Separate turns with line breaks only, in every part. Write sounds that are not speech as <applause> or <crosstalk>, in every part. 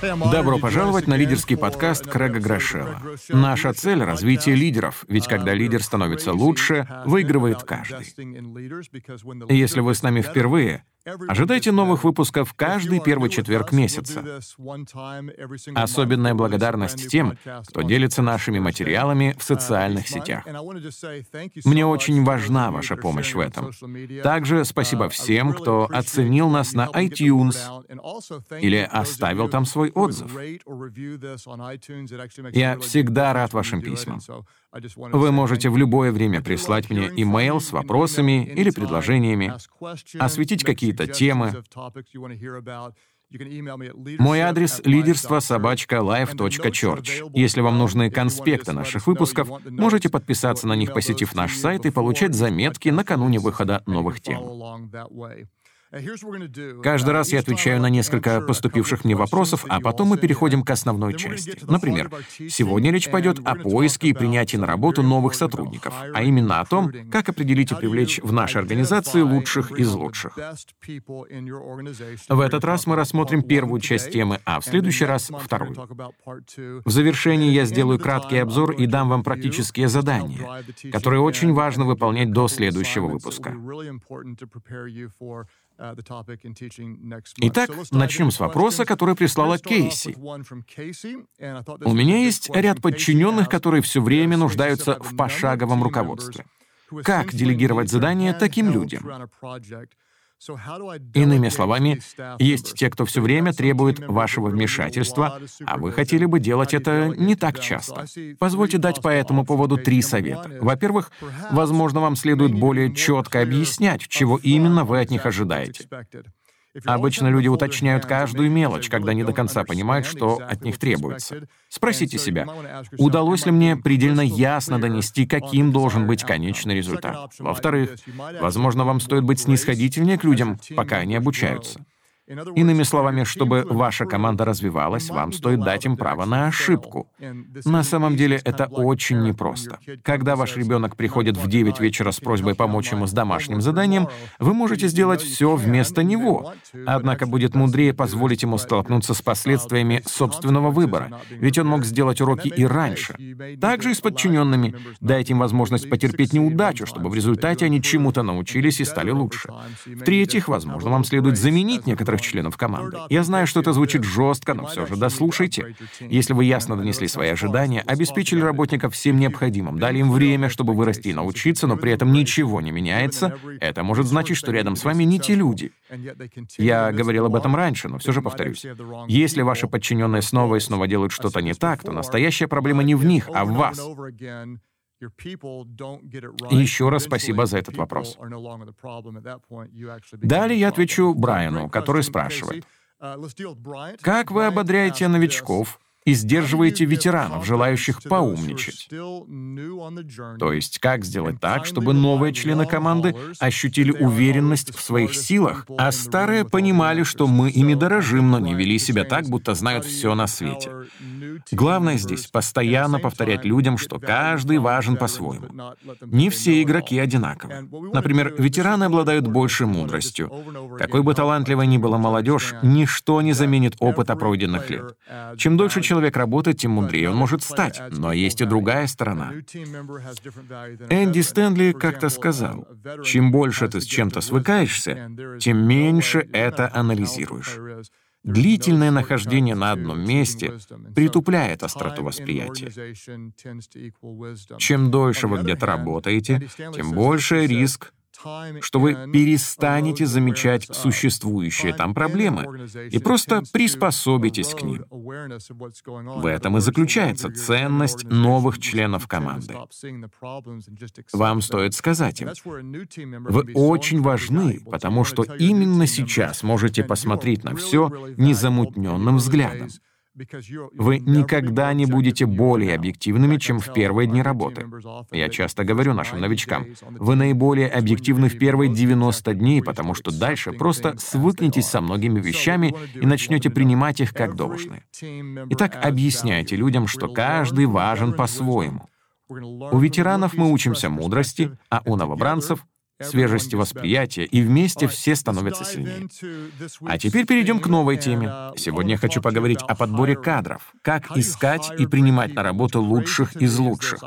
Добро пожаловать на лидерский подкаст Крэга Грошева. Наша цель — развитие лидеров, ведь когда лидер становится лучше, выигрывает каждый. Если вы с нами впервые, Ожидайте новых выпусков каждый первый четверг месяца. Особенная благодарность тем, кто делится нашими материалами в социальных сетях. Мне очень важна ваша помощь в этом. Также спасибо всем, кто оценил нас на iTunes или оставил там свой отзыв. Я всегда рад вашим письмам. Вы можете в любое время прислать мне имейл с вопросами или предложениями, осветить какие-то темы. Мой адрес — лидерство собачка life.church. Если вам нужны конспекты наших выпусков, можете подписаться на них, посетив наш сайт, и получать заметки накануне выхода новых тем. Каждый раз я отвечаю на несколько поступивших мне вопросов, а потом мы переходим к основной части. Например, сегодня речь пойдет о поиске и принятии на работу новых сотрудников, а именно о том, как определить и привлечь в нашей организации лучших из лучших. В этот раз мы рассмотрим первую часть темы, а в следующий раз — вторую. В завершении я сделаю краткий обзор и дам вам практические задания, которые очень важно выполнять до следующего выпуска. Uh, Итак, начнем с вопроса, который прислала Кейси. У меня есть ряд подчиненных, которые все время нуждаются в пошаговом руководстве. Как делегировать задания таким людям? Иными словами, есть те, кто все время требует вашего вмешательства, а вы хотели бы делать это не так часто. Позвольте дать по этому поводу три совета. Во-первых, возможно, вам следует более четко объяснять, чего именно вы от них ожидаете. Обычно люди уточняют каждую мелочь, когда не до конца понимают, что от них требуется. Спросите себя, удалось ли мне предельно ясно донести, каким должен быть конечный результат? Во-вторых, возможно, вам стоит быть снисходительнее к людям, пока они обучаются. Иными словами, чтобы ваша команда развивалась, вам стоит дать им право на ошибку. На самом деле это очень непросто. Когда ваш ребенок приходит в 9 вечера с просьбой помочь ему с домашним заданием, вы можете сделать все вместо него. Однако будет мудрее позволить ему столкнуться с последствиями собственного выбора, ведь он мог сделать уроки и раньше. Также и с подчиненными. Дайте им возможность потерпеть неудачу, чтобы в результате они чему-то научились и стали лучше. В-третьих, возможно, вам следует заменить некоторых новых членов команды. Я знаю, что это звучит жестко, но все же дослушайте. Если вы ясно донесли свои ожидания, обеспечили работников всем необходимым, дали им время, чтобы вырасти и научиться, но при этом ничего не меняется, это может значить, что рядом с вами не те люди. Я говорил об этом раньше, но все же повторюсь. Если ваши подчиненные снова и снова делают что-то не так, то настоящая проблема не в них, а в вас. Еще раз спасибо за этот вопрос. Далее я отвечу Брайану, который спрашивает, uh, как вы ободряете новичков, и сдерживаете ветеранов, желающих поумничать. То есть, как сделать так, чтобы новые члены команды ощутили уверенность в своих силах, а старые понимали, что мы ими дорожим, но не вели себя так, будто знают все на свете. Главное здесь — постоянно повторять людям, что каждый важен по-своему. Не все игроки одинаковы. Например, ветераны обладают большей мудростью. Какой бы талантливой ни была молодежь, ничто не заменит опыта пройденных лет. Чем дольше человек работает, тем мудрее он может стать. Но есть и другая сторона. Энди Стэнли как-то сказал, чем больше ты с чем-то свыкаешься, тем меньше это анализируешь. Длительное нахождение на одном месте притупляет остроту восприятия. Чем дольше вы где-то работаете, тем больше риск что вы перестанете замечать существующие там проблемы и просто приспособитесь к ним. В этом и заключается ценность новых членов команды. Вам стоит сказать им, вы очень важны, потому что именно сейчас можете посмотреть на все незамутненным взглядом. Вы никогда не будете более объективными, чем в первые дни работы. Я часто говорю нашим новичкам, вы наиболее объективны в первые 90 дней, потому что дальше просто свыкнетесь со многими вещами и начнете принимать их как должное. Итак, объясняйте людям, что каждый важен по-своему. У ветеранов мы учимся мудрости, а у новобранцев свежести восприятия, и вместе все становятся сильнее. А теперь перейдем к новой теме. Сегодня я хочу поговорить о подборе кадров. Как искать и принимать на работу лучших из лучших.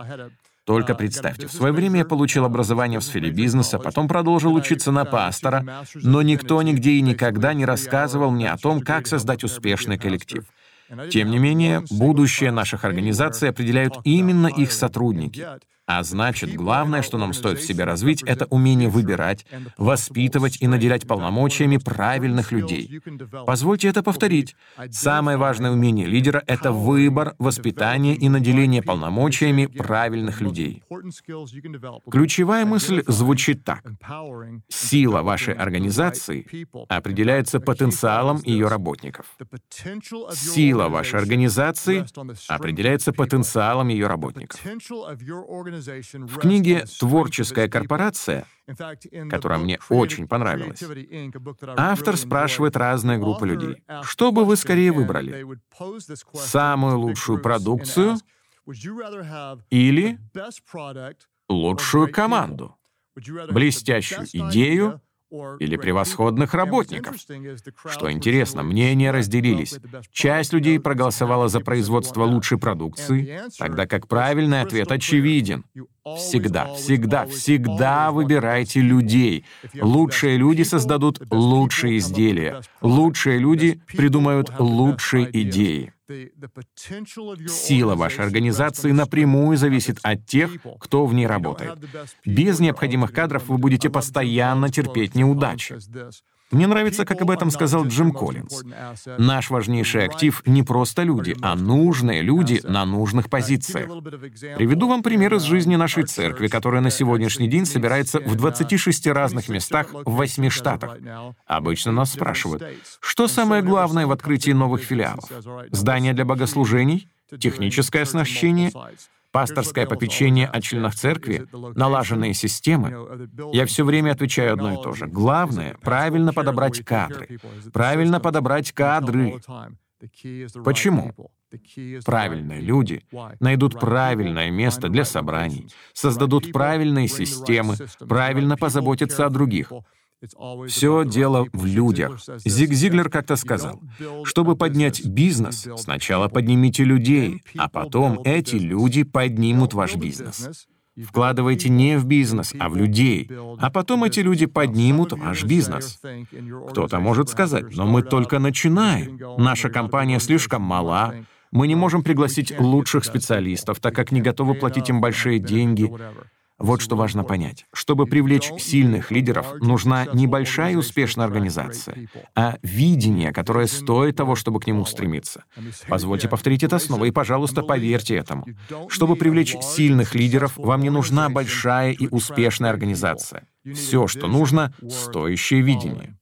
Только представьте, в свое время я получил образование в сфере бизнеса, потом продолжил учиться на пастора, но никто нигде и никогда не рассказывал мне о том, как создать успешный коллектив. Тем не менее, будущее наших организаций определяют именно их сотрудники. А значит, главное, что нам стоит в себе развить, это умение выбирать, воспитывать и наделять полномочиями правильных людей. Позвольте это повторить. Самое важное умение лидера — это выбор, воспитание и наделение полномочиями правильных людей. Ключевая мысль звучит так. Сила вашей организации определяется потенциалом ее работников. Сила вашей организации определяется потенциалом ее работников. В книге «Творческая корпорация», которая мне очень понравилась, автор спрашивает разные группы людей, что бы вы скорее выбрали? Самую лучшую продукцию или лучшую команду? Блестящую идею или превосходных работников. Что интересно, мнения разделились. Часть людей проголосовала за производство лучшей продукции, тогда как правильный ответ очевиден. Всегда, всегда, всегда выбирайте людей. Лучшие люди создадут лучшие изделия. Лучшие люди придумают лучшие идеи. Сила вашей организации напрямую зависит от тех, кто в ней работает. Без необходимых кадров вы будете постоянно терпеть неудачи. Мне нравится, как об этом сказал Джим Коллинз. Наш важнейший актив не просто люди, а нужные люди на нужных позициях. Приведу вам пример из жизни нашей церкви, которая на сегодняшний день собирается в 26 разных местах в 8 штатах. Обычно нас спрашивают, что самое главное в открытии новых филиалов? Здание для богослужений? Техническое оснащение? Пасторское попечение о членах церкви, налаженные системы, я все время отвечаю одно и то же. Главное — правильно подобрать кадры. Правильно подобрать кадры. Почему? Правильные люди найдут правильное место для собраний, создадут правильные системы, правильно позаботятся о других. Все дело в людях. Зиг Зиглер как-то сказал, чтобы поднять бизнес, сначала поднимите людей, а потом эти люди поднимут ваш бизнес. Вкладывайте не в бизнес, а в людей, а потом эти люди поднимут ваш бизнес. Кто-то может сказать, но мы только начинаем, наша компания слишком мала, мы не можем пригласить лучших специалистов, так как не готовы платить им большие деньги. Вот что важно понять. Чтобы привлечь сильных лидеров, нужна небольшая успешная организация, а видение, которое стоит того, чтобы к нему стремиться. Позвольте повторить это снова, и, пожалуйста, поверьте этому. Чтобы привлечь сильных лидеров, вам не нужна большая и успешная организация. Все, что нужно — стоящее видение.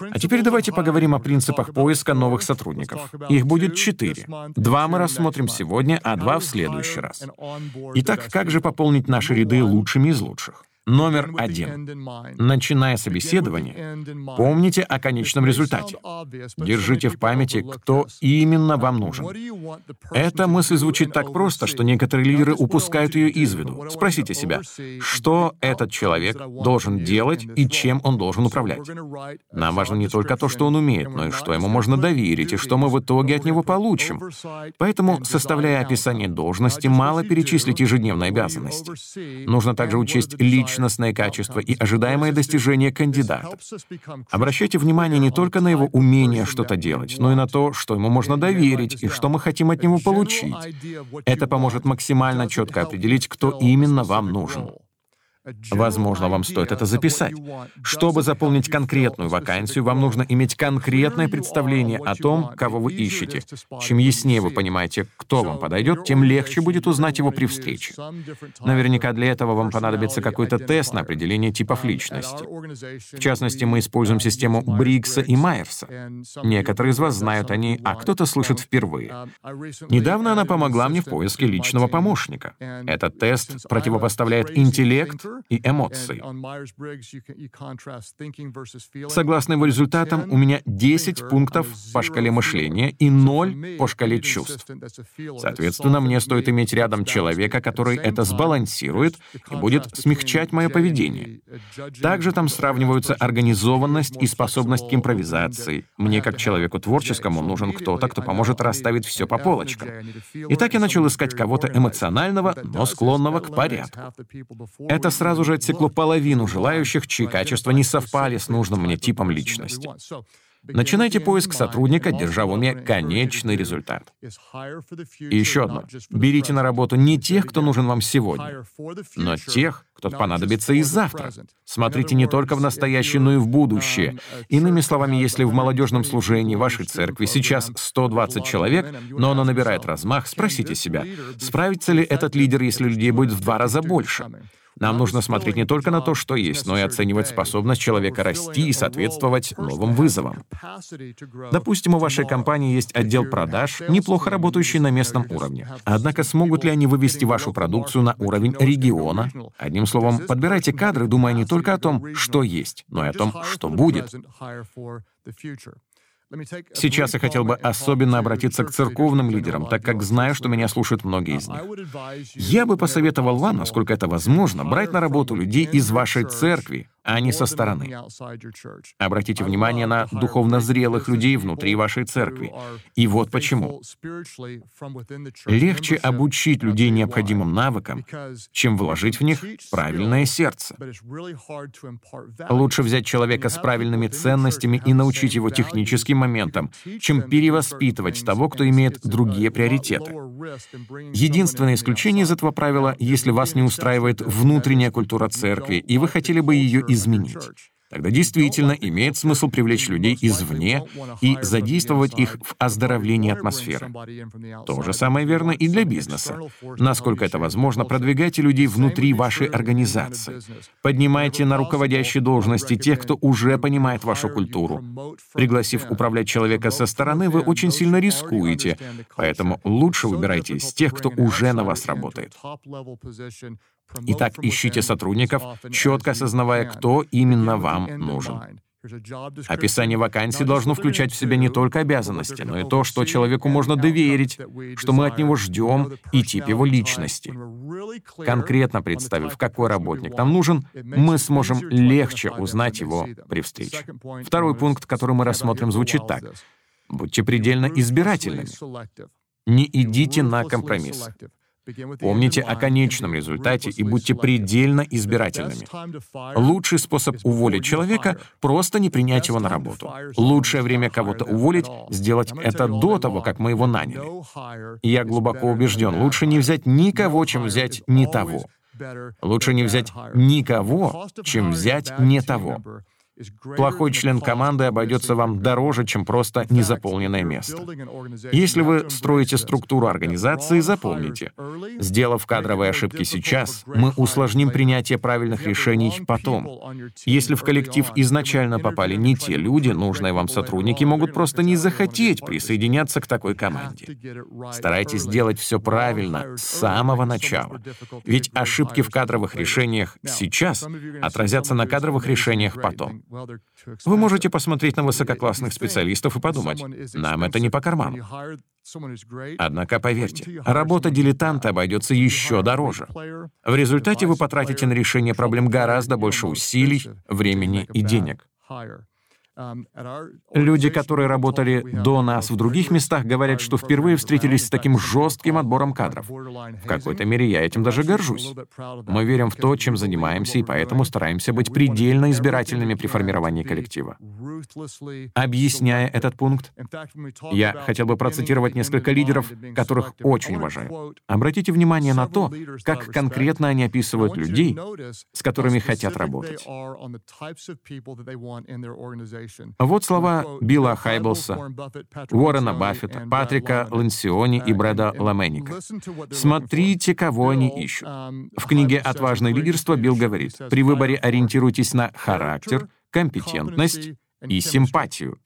А теперь давайте поговорим о принципах поиска новых сотрудников. Их будет четыре. Два мы рассмотрим сегодня, а два в следующий раз. Итак, как же пополнить наши ряды лучшими из лучших? Номер один. Начиная собеседование, помните о конечном результате. Держите в памяти, кто именно вам нужен. Эта мысль звучит так просто, что некоторые лидеры упускают ее из виду. Спросите себя, что этот человек должен делать и чем он должен управлять. Нам важно не только то, что он умеет, но и что ему можно доверить, и что мы в итоге от него получим. Поэтому, составляя описание должности, мало перечислить ежедневные обязанности. Нужно также учесть личность личностные качества и ожидаемые достижения кандидата. Обращайте внимание не только на его умение что-то делать, но и на то, что ему можно доверить и что мы хотим от него получить. Это поможет максимально четко определить, кто именно вам нужен. Возможно, вам стоит это записать. Чтобы заполнить конкретную вакансию, вам нужно иметь конкретное представление о том, кого вы ищете. Чем яснее вы понимаете, кто вам подойдет, тем легче будет узнать его при встрече. Наверняка для этого вам понадобится какой-то тест на определение типов личности. В частности, мы используем систему Брикса и Майерса. Некоторые из вас знают о ней, а кто-то слышит впервые. Недавно она помогла мне в поиске личного помощника. Этот тест противопоставляет интеллект и эмоций. Согласно его результатам, у меня 10 пунктов по шкале мышления и 0 по шкале чувств. Соответственно, мне стоит иметь рядом человека, который это сбалансирует и будет смягчать мое поведение. Также там сравниваются организованность и способность к импровизации. Мне, как человеку творческому, нужен кто-то, кто поможет расставить все по полочкам. Итак, я начал искать кого-то эмоционального, но склонного к порядку. Это сразу же отсекло половину желающих, чьи качества не совпали с нужным мне типом личности. Начинайте поиск сотрудника, держа в уме конечный результат. И еще одно. Берите на работу не тех, кто нужен вам сегодня, но тех, кто понадобится и завтра. Смотрите не только в настоящее, но и в будущее. Иными словами, если в молодежном служении вашей церкви сейчас 120 человек, но оно набирает размах, спросите себя, справится ли этот лидер, если людей будет в два раза больше? Нам нужно смотреть не только на то, что есть, но и оценивать способность человека расти и соответствовать новым вызовам. Допустим, у вашей компании есть отдел продаж, неплохо работающий на местном уровне. Однако смогут ли они вывести вашу продукцию на уровень региона? Одним словом, подбирайте кадры, думая не только о том, что есть, но и о том, что будет. Сейчас я хотел бы особенно обратиться к церковным лидерам, так как знаю, что меня слушают многие из них. Я бы посоветовал вам, насколько это возможно, брать на работу людей из вашей церкви, а не со стороны. Обратите внимание на духовно зрелых людей внутри вашей церкви. И вот почему. Легче обучить людей необходимым навыкам, чем вложить в них правильное сердце. Лучше взять человека с правильными ценностями и научить его техническим моментам, чем перевоспитывать того, кто имеет другие приоритеты. Единственное исключение из этого правила, если вас не устраивает внутренняя культура церкви, и вы хотели бы ее изменить, изменить. Тогда действительно имеет смысл привлечь людей извне и задействовать их в оздоровлении атмосферы. То же самое верно и для бизнеса. Насколько это возможно, продвигайте людей внутри вашей организации. Поднимайте на руководящие должности тех, кто уже понимает вашу культуру. Пригласив управлять человека со стороны, вы очень сильно рискуете, поэтому лучше выбирайте из тех, кто уже на вас работает. Итак, ищите сотрудников, четко осознавая, кто именно вам нужен. Описание вакансии должно включать в себя не только обязанности, но и то, что человеку можно доверить, что мы от него ждем, и тип его личности. Конкретно представив, какой работник нам нужен, мы сможем легче узнать его при встрече. Второй пункт, который мы рассмотрим, звучит так. Будьте предельно избирательными. Не идите на компромиссы. Помните о конечном результате и будьте предельно избирательными. Лучший способ уволить человека — просто не принять его на работу. Лучшее время кого-то уволить — сделать это до того, как мы его наняли. Я глубоко убежден, лучше не взять никого, чем взять не того. Лучше не взять никого, чем взять не того. Плохой член команды обойдется вам дороже, чем просто незаполненное место. Если вы строите структуру организации, запомните, сделав кадровые ошибки сейчас, мы усложним принятие правильных решений потом. Если в коллектив изначально попали не те люди, нужные вам сотрудники могут просто не захотеть присоединяться к такой команде. Старайтесь сделать все правильно с самого начала. Ведь ошибки в кадровых решениях сейчас отразятся на кадровых решениях потом. Вы можете посмотреть на высококлассных специалистов и подумать, нам это не по карману. Однако, поверьте, работа дилетанта обойдется еще дороже. В результате вы потратите на решение проблем гораздо больше усилий, времени и денег. Um, Люди, которые работали до нас в других местах, говорят, что впервые встретились с таким жестким отбором кадров. В какой-то мере я этим даже горжусь. Мы верим в то, чем занимаемся, и поэтому стараемся быть предельно избирательными при формировании коллектива. Объясняя этот пункт, я хотел бы процитировать несколько лидеров, которых очень уважаю. Обратите внимание на то, как конкретно они описывают людей, с которыми хотят работать. Вот слова Билла Хайблса, Уоррена Баффета, Патрика Лансиони и Брэда Ламеника. Смотрите, кого они ищут. В книге «Отважное лидерство» Билл говорит, при выборе ориентируйтесь на характер, компетентность и симпатию.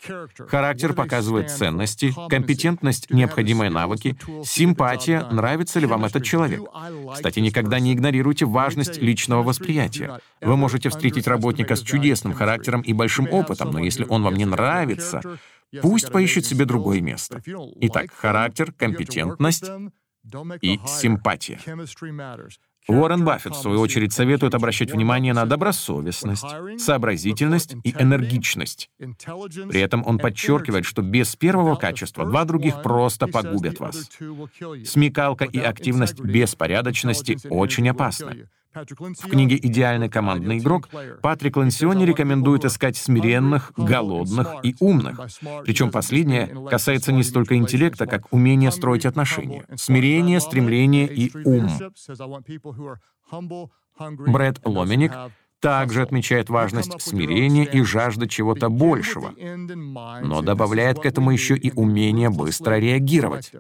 Характер показывает ценности, компетентность — необходимые навыки, симпатия — нравится ли вам этот человек. Кстати, никогда не игнорируйте важность личного восприятия. Вы можете встретить работника с чудесным характером и большим опытом, но если он вам не нравится, пусть поищет себе другое место. Итак, характер, компетентность и симпатия. Уоррен Баффет, в свою очередь, советует обращать внимание на добросовестность, сообразительность и энергичность. При этом он подчеркивает, что без первого качества два других просто погубят вас. Смекалка и активность без порядочности очень опасны. В книге «Идеальный командный игрок» Патрик Лансиони рекомендует искать смиренных, голодных и умных. Причем последнее касается не столько интеллекта, как умения строить отношения. Смирение, стремление и ум. Брэд Ломиник также отмечает важность смирения и жажда чего-то большего, но добавляет к этому еще и умение быстро реагировать.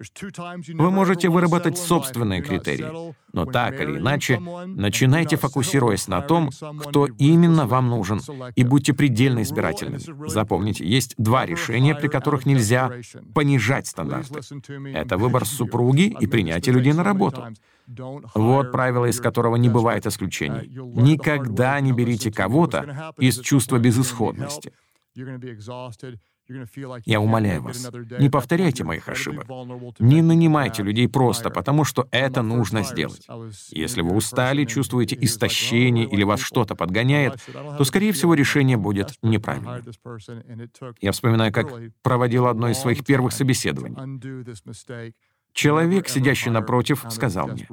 Вы можете выработать собственные критерии, но так или иначе, начинайте фокусируясь на том, кто именно вам нужен, и будьте предельно избирательными. Запомните, есть два решения, при которых нельзя понижать стандарты. Это выбор <laughs> супруги и принятие людей на работу. Вот правило, из которого не бывает исключений. Никогда не берите кого-то из чувства безысходности. Я умоляю вас, не повторяйте моих ошибок. Не нанимайте людей просто потому, что это нужно сделать. Если вы устали, чувствуете истощение или вас что-то подгоняет, то, скорее всего, решение будет неправильным. Я вспоминаю, как проводил одно из своих первых собеседований. Человек, сидящий напротив, сказал мне,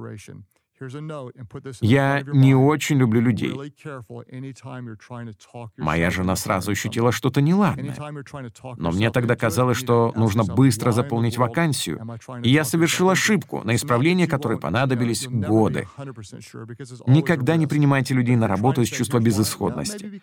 я не очень люблю людей. Моя жена сразу ощутила что-то неладное. Но мне тогда казалось, что нужно быстро заполнить вакансию, и я совершил ошибку, на исправление которой понадобились годы. Никогда не принимайте людей на работу из чувства безысходности.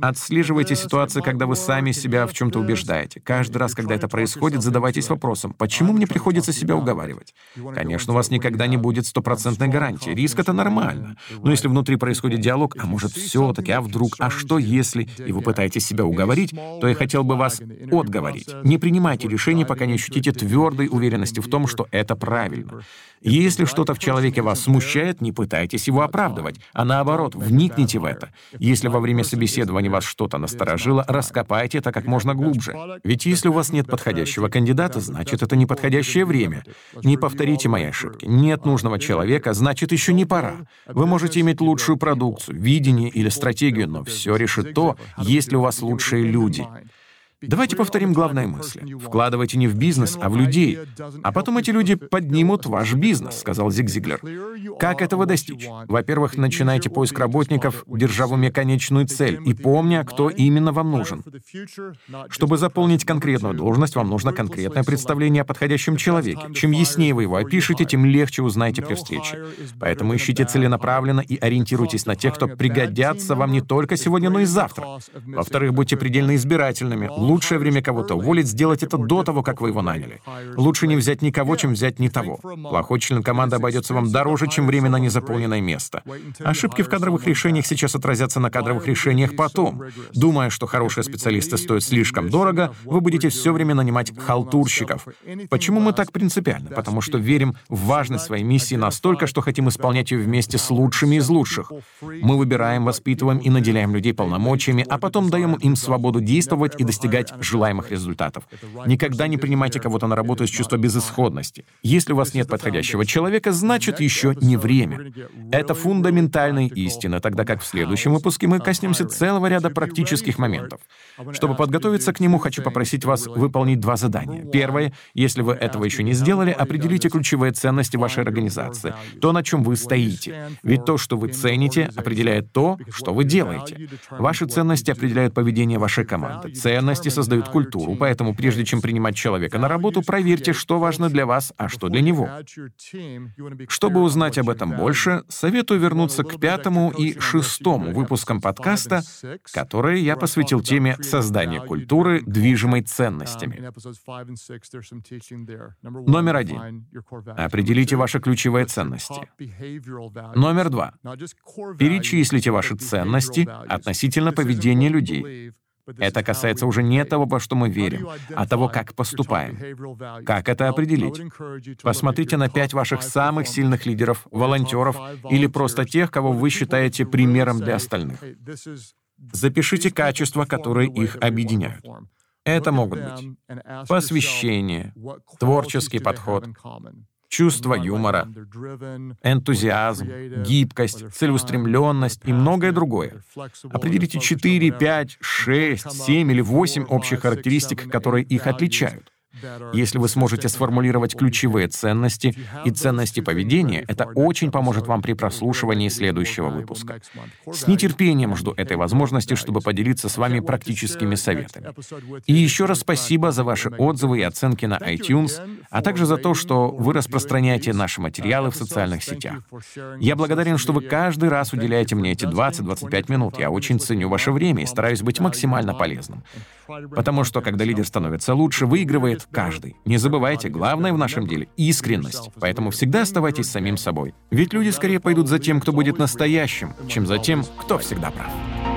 Отслеживайте ситуации, когда вы сами себя в чем-то убеждаете. Каждый раз, когда это происходит, задавайтесь вопросом, почему мне приходится себя уговаривать? Конечно, у вас никогда не будет стопроцентной гарантии, гарантии. Риск — это нормально. Но если внутри происходит диалог, а может, все-таки, а вдруг, а что если, и вы пытаетесь себя уговорить, то я хотел бы вас отговорить. Не принимайте решения, пока не ощутите твердой уверенности в том, что это правильно. Если что-то в человеке вас смущает, не пытайтесь его оправдывать, а наоборот, вникните в это. Если во время собеседования вас что-то насторожило, раскопайте это как можно глубже. Ведь если у вас нет подходящего кандидата, значит, это неподходящее время. Не повторите мои ошибки. Нет нужного человека, значит, еще не пора. Вы можете иметь лучшую продукцию, видение или стратегию, но все решит то, есть ли у вас лучшие люди. Давайте повторим главные мысли. Вкладывайте не в бизнес, а в людей. А потом эти люди поднимут ваш бизнес, сказал Зиг Зиглер. Как этого достичь? Во-первых, начинайте поиск работников, держа в уме конечную цель и помня, кто именно вам нужен. Чтобы заполнить конкретную должность, вам нужно конкретное представление о подходящем человеке. Чем яснее вы его опишете, тем легче узнаете при встрече. Поэтому ищите целенаправленно и ориентируйтесь на тех, кто пригодятся вам не только сегодня, но и завтра. Во-вторых, будьте предельно избирательными Лучшее время кого-то уволить, сделать это до того, как вы его наняли. Лучше не взять никого, чем взять не того. Плохой член команды обойдется вам дороже, чем время на незаполненное место. Ошибки в кадровых решениях сейчас отразятся на кадровых решениях потом. Думая, что хорошие специалисты стоят слишком дорого, вы будете все время нанимать халтурщиков. Почему мы так принципиальны? Потому что верим в важность своей миссии настолько, что хотим исполнять ее вместе с лучшими из лучших. Мы выбираем, воспитываем и наделяем людей полномочиями, а потом даем им свободу действовать и достигать достигать желаемых результатов. Никогда не принимайте кого-то на работу из чувства безысходности. Если у вас нет подходящего человека, значит, еще не время. Это фундаментальные истины, тогда как в следующем выпуске мы коснемся целого ряда практических моментов. Чтобы подготовиться к нему, хочу попросить вас выполнить два задания. Первое, если вы этого еще не сделали, определите ключевые ценности вашей организации, то, на чем вы стоите. Ведь то, что вы цените, определяет то, что вы делаете. Ваши ценности определяют поведение вашей команды. Ценности создают культуру, поэтому прежде чем принимать человека на работу, проверьте, что важно для вас, а что для него. Чтобы узнать об этом больше, советую вернуться к пятому и шестому выпускам подкаста, которые я посвятил теме создания культуры, движимой ценностями. Номер один. Определите ваши ключевые ценности. Номер два. Перечислите ваши ценности относительно поведения людей. Это касается уже не того, во что мы верим, а того, как поступаем. Как это определить? Посмотрите на пять ваших самых сильных лидеров, волонтеров или просто тех, кого вы считаете примером для остальных. Запишите качества, которые их объединяют. Это могут быть посвящение, творческий подход, чувство юмора, энтузиазм, гибкость, целеустремленность и многое другое. Определите 4, 5, 6, 7 или 8 общих характеристик, которые их отличают. Если вы сможете сформулировать ключевые ценности и ценности поведения, это очень поможет вам при прослушивании следующего выпуска. С нетерпением жду этой возможности, чтобы поделиться с вами практическими советами. И еще раз спасибо за ваши отзывы и оценки на iTunes, а также за то, что вы распространяете наши материалы в социальных сетях. Я благодарен, что вы каждый раз уделяете мне эти 20-25 минут. Я очень ценю ваше время и стараюсь быть максимально полезным. Потому что, когда лидер становится лучше, выигрывает каждый. Не забывайте, главное в нашем деле — искренность. Поэтому всегда оставайтесь самим собой. Ведь люди скорее пойдут за тем, кто будет настоящим, чем за тем, кто всегда прав.